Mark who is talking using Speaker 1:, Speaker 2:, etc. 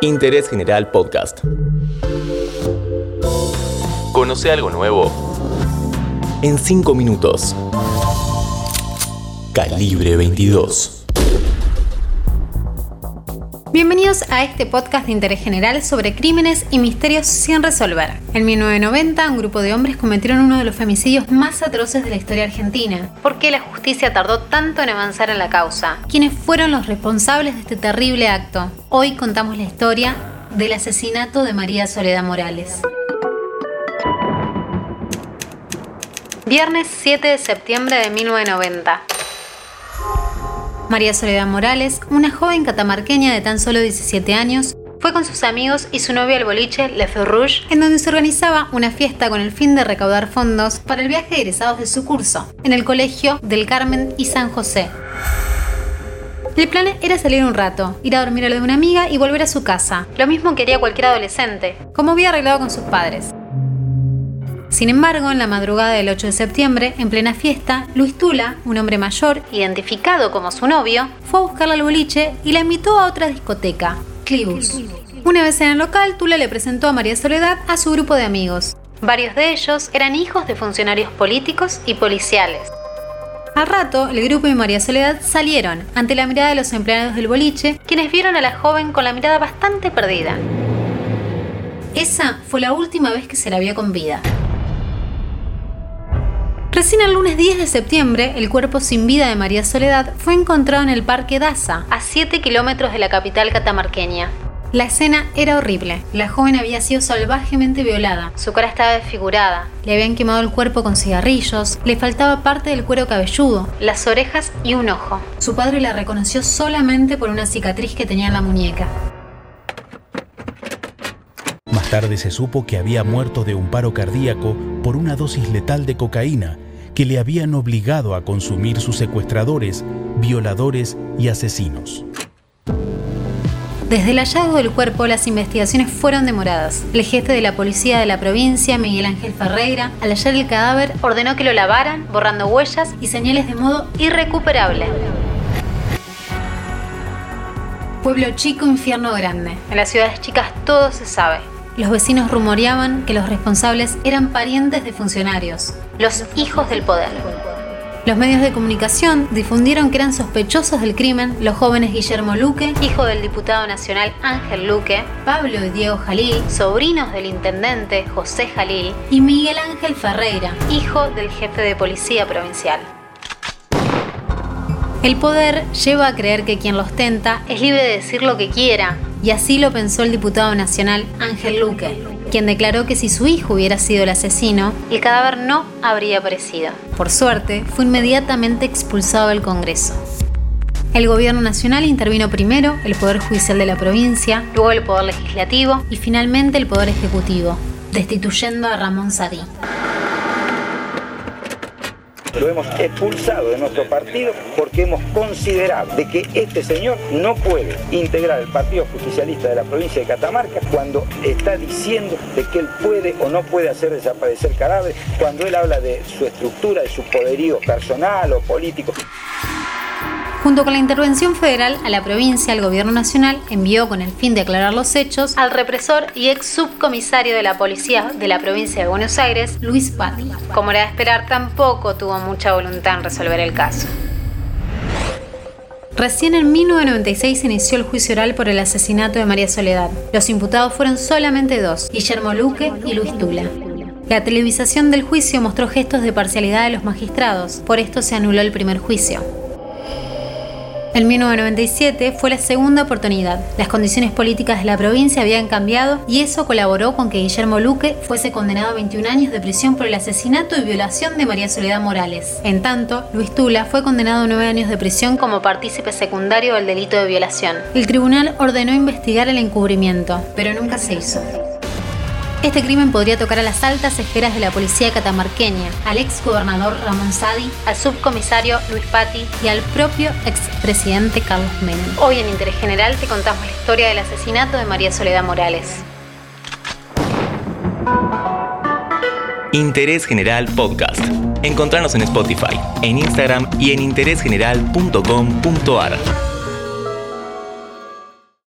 Speaker 1: Interés General Podcast. Conoce algo nuevo en 5 minutos. Calibre 22.
Speaker 2: Bienvenidos a este podcast de interés general sobre crímenes y misterios sin resolver. En 1990, un grupo de hombres cometieron uno de los femicidios más atroces de la historia argentina. ¿Por qué la justicia tardó tanto en avanzar en la causa? ¿Quiénes fueron los responsables de este terrible acto? Hoy contamos la historia del asesinato de María Soledad Morales. Viernes 7 de septiembre de 1990. María Soledad Morales, una joven catamarqueña de tan solo 17 años, fue con sus amigos y su novio al boliche Le Feu Rouge, en donde se organizaba una fiesta con el fin de recaudar fondos para el viaje de egresados de su curso, en el colegio del Carmen y San José. El plan era salir un rato, ir a dormir a lo de una amiga y volver a su casa, lo mismo quería cualquier adolescente, como había arreglado con sus padres. Sin embargo, en la madrugada del 8 de septiembre, en plena fiesta, Luis Tula, un hombre mayor, identificado como su novio, fue a buscarla al boliche y la invitó a otra discoteca, Clibus. Una vez en el local, Tula le presentó a María Soledad a su grupo de amigos. Varios de ellos eran hijos de funcionarios políticos y policiales. Al rato, el grupo y María Soledad salieron ante la mirada de los empleados del boliche, quienes vieron a la joven con la mirada bastante perdida. Esa fue la última vez que se la vio con vida. Recién el lunes 10 de septiembre, el cuerpo sin vida de María Soledad fue encontrado en el Parque Daza, a 7 kilómetros de la capital catamarqueña. La escena era horrible. La joven había sido salvajemente violada. Su cara estaba desfigurada. Le habían quemado el cuerpo con cigarrillos. Le faltaba parte del cuero cabelludo, las orejas y un ojo. Su padre la reconoció solamente por una cicatriz que tenía en la muñeca.
Speaker 3: Más tarde se supo que había muerto de un paro cardíaco por una dosis letal de cocaína que le habían obligado a consumir sus secuestradores, violadores y asesinos.
Speaker 2: Desde el hallazgo del cuerpo, las investigaciones fueron demoradas. El jefe de la policía de la provincia, Miguel Ángel Ferreira, al hallar el cadáver, ordenó que lo lavaran, borrando huellas y señales de modo irrecuperable. Pueblo chico, infierno grande. En las ciudades chicas todo se sabe. Los vecinos rumoreaban que los responsables eran parientes de funcionarios, los hijos del poder. Los medios de comunicación difundieron que eran sospechosos del crimen los jóvenes Guillermo Luque, hijo del diputado nacional Ángel Luque, Pablo y Diego Jalil, sobrinos del intendente José Jalil, y Miguel Ángel Ferreira, hijo del jefe de policía provincial. El poder lleva a creer que quien lo ostenta es libre de decir lo que quiera, y así lo pensó el diputado nacional Ángel Luque, quien declaró que si su hijo hubiera sido el asesino, el cadáver no habría aparecido. Por suerte, fue inmediatamente expulsado del Congreso. El gobierno nacional intervino primero, el Poder Judicial de la provincia, luego el Poder Legislativo y finalmente el Poder Ejecutivo, destituyendo a Ramón Sadí.
Speaker 4: Lo hemos expulsado de nuestro partido porque hemos considerado de que este señor no puede integrar el Partido Justicialista de la provincia de Catamarca cuando está diciendo de que él puede o no puede hacer desaparecer cadáveres, cuando él habla de su estructura, de su poderío personal o político.
Speaker 2: Junto con la intervención federal a la provincia, el gobierno nacional envió con el fin de aclarar los hechos al represor y ex subcomisario de la policía de la provincia de Buenos Aires, Luis Patti. Como era de esperar, tampoco tuvo mucha voluntad en resolver el caso. Recién en 1996 se inició el juicio oral por el asesinato de María Soledad. Los imputados fueron solamente dos, Guillermo Luque y Luis Tula. La televisación del juicio mostró gestos de parcialidad de los magistrados, por esto se anuló el primer juicio. En 1997 fue la segunda oportunidad. Las condiciones políticas de la provincia habían cambiado y eso colaboró con que Guillermo Luque fuese condenado a 21 años de prisión por el asesinato y violación de María Soledad Morales. En tanto, Luis Tula fue condenado a 9 años de prisión como partícipe secundario del delito de violación. El tribunal ordenó investigar el encubrimiento, pero nunca se hizo. Este crimen podría tocar a las altas esferas de la policía catamarqueña, al ex gobernador Ramón Sadi, al subcomisario Luis Patti y al propio expresidente Carlos Menem. Hoy en Interés General te contamos la historia del asesinato de María Soledad Morales.
Speaker 1: Interés General Podcast. Encontrarnos en Spotify, en Instagram y en interésgeneral.com.ar.